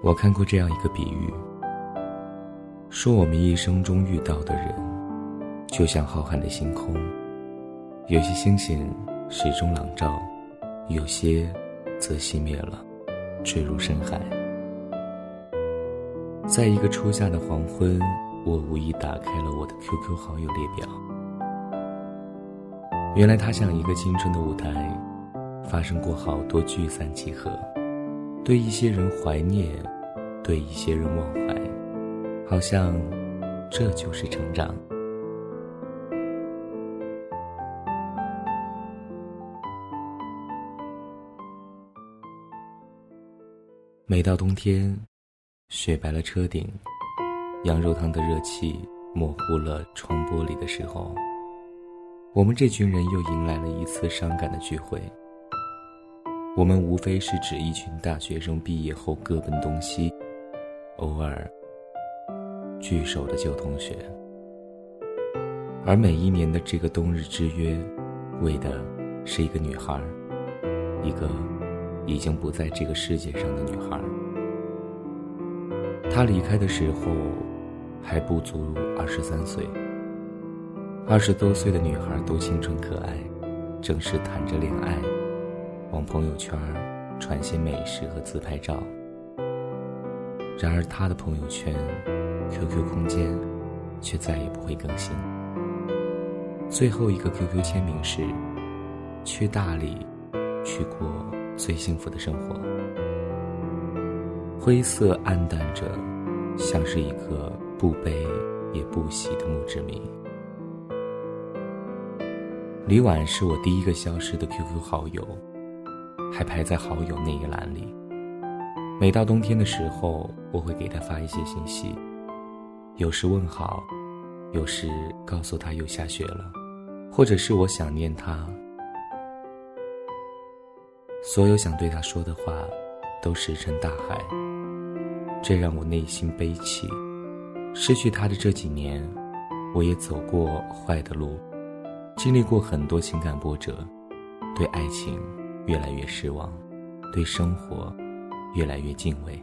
我看过这样一个比喻，说我们一生中遇到的人，就像浩瀚的星空，有些星星始终朗照，有些则熄灭了，坠入深海。在一个初夏的黄昏，我无意打开了我的 QQ 好友列表，原来它像一个青春的舞台，发生过好多聚散集合。对一些人怀念，对一些人忘怀，好像这就是成长。每到冬天，雪白了车顶，羊肉汤的热气模糊了窗玻璃的时候，我们这群人又迎来了一次伤感的聚会。我们无非是指一群大学生毕业后各奔东西，偶尔聚首的旧同学。而每一年的这个冬日之约，为的是一个女孩，一个已经不在这个世界上的女孩。她离开的时候还不足二十三岁。二十多岁的女孩都清纯可爱，正是谈着恋爱。往朋友圈传些美食和自拍照。然而，他的朋友圈、QQ 空间却再也不会更新。最后一个 QQ 签名是：“去大理，去过最幸福的生活。”灰色暗淡着，像是一个不悲也不喜的墓志铭。李婉是我第一个消失的 QQ 好友。还排在好友那一栏里。每到冬天的时候，我会给他发一些信息，有时问好，有时告诉他又下雪了，或者是我想念他。所有想对他说的话，都石沉大海。这让我内心悲戚。失去他的这几年，我也走过坏的路，经历过很多情感波折，对爱情。越来越失望，对生活越来越敬畏。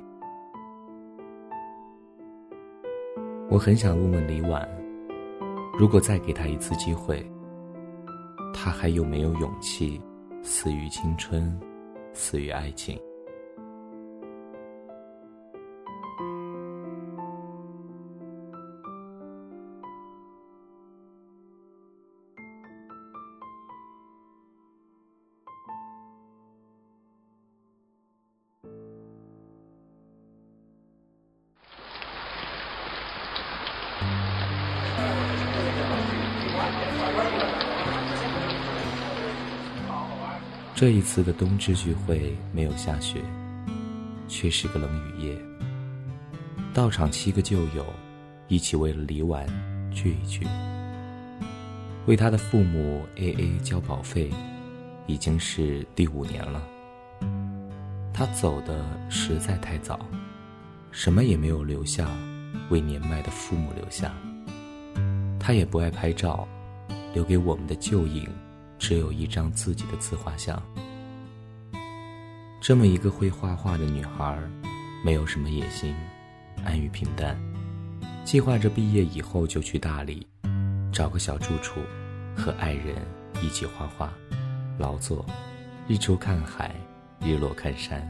我很想问问李婉，如果再给他一次机会，他还有没有勇气死于青春，死于爱情？这一次的冬至聚会没有下雪，却是个冷雨夜。到场七个旧友，一起为了李婉聚一聚。为他的父母 A A 交保费，已经是第五年了。他走的实在太早，什么也没有留下，为年迈的父母留下。他也不爱拍照，留给我们的旧影。只有一张自己的自画像。这么一个会画画的女孩，没有什么野心，安于平淡，计划着毕业以后就去大理，找个小住处，和爱人一起画画，劳作，日出看海，日落看山。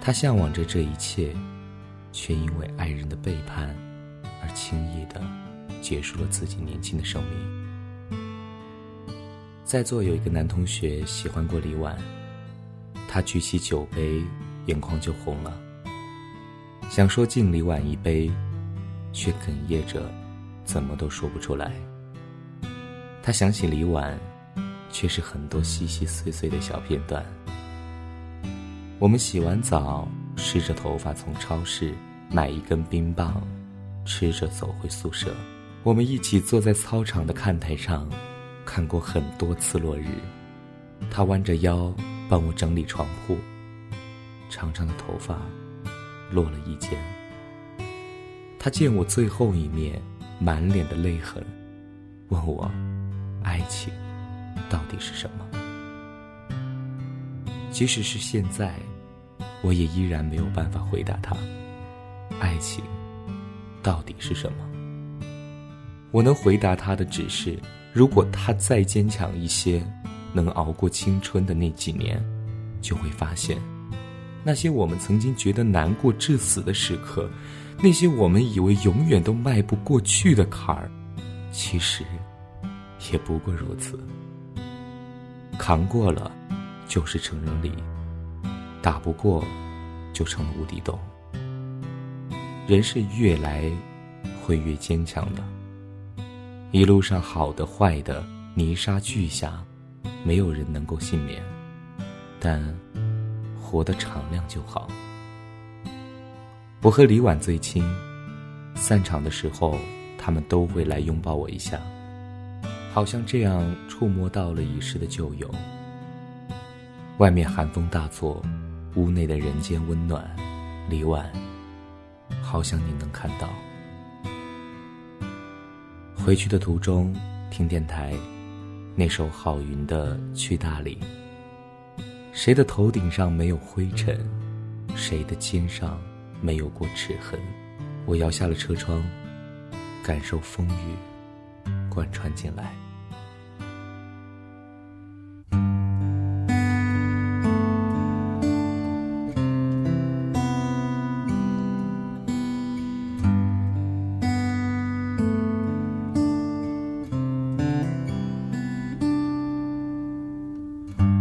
她向往着这一切，却因为爱人的背叛，而轻易的结束了自己年轻的生命。在座有一个男同学喜欢过李婉，他举起酒杯，眼眶就红了。想说敬李婉一杯，却哽咽着，怎么都说不出来。他想起李婉，却是很多细细碎碎的小片段。我们洗完澡，湿着头发从超市买一根冰棒，吃着走回宿舍。我们一起坐在操场的看台上。看过很多次落日，他弯着腰帮我整理床铺，长长的头发落了一肩。他见我最后一面，满脸的泪痕，问我：爱情到底是什么？即使是现在，我也依然没有办法回答他，爱情到底是什么？我能回答他的只是，如果他再坚强一些，能熬过青春的那几年，就会发现，那些我们曾经觉得难过至死的时刻，那些我们以为永远都迈不过去的坎儿，其实也不过如此。扛过了，就是成人礼。打不过，就成了无底洞。人是越来会越坚强的。一路上好的坏的泥沙俱下，没有人能够幸免。但活得敞亮就好。我和李婉最亲，散场的时候，他们都会来拥抱我一下，好像这样触摸到了已逝的旧友。外面寒风大作。屋内的人间温暖，李婉，好想你能看到。回去的途中听电台，那首郝云的《去大理》。谁的头顶上没有灰尘，谁的肩上没有过齿痕？我摇下了车窗，感受风雨贯穿进来。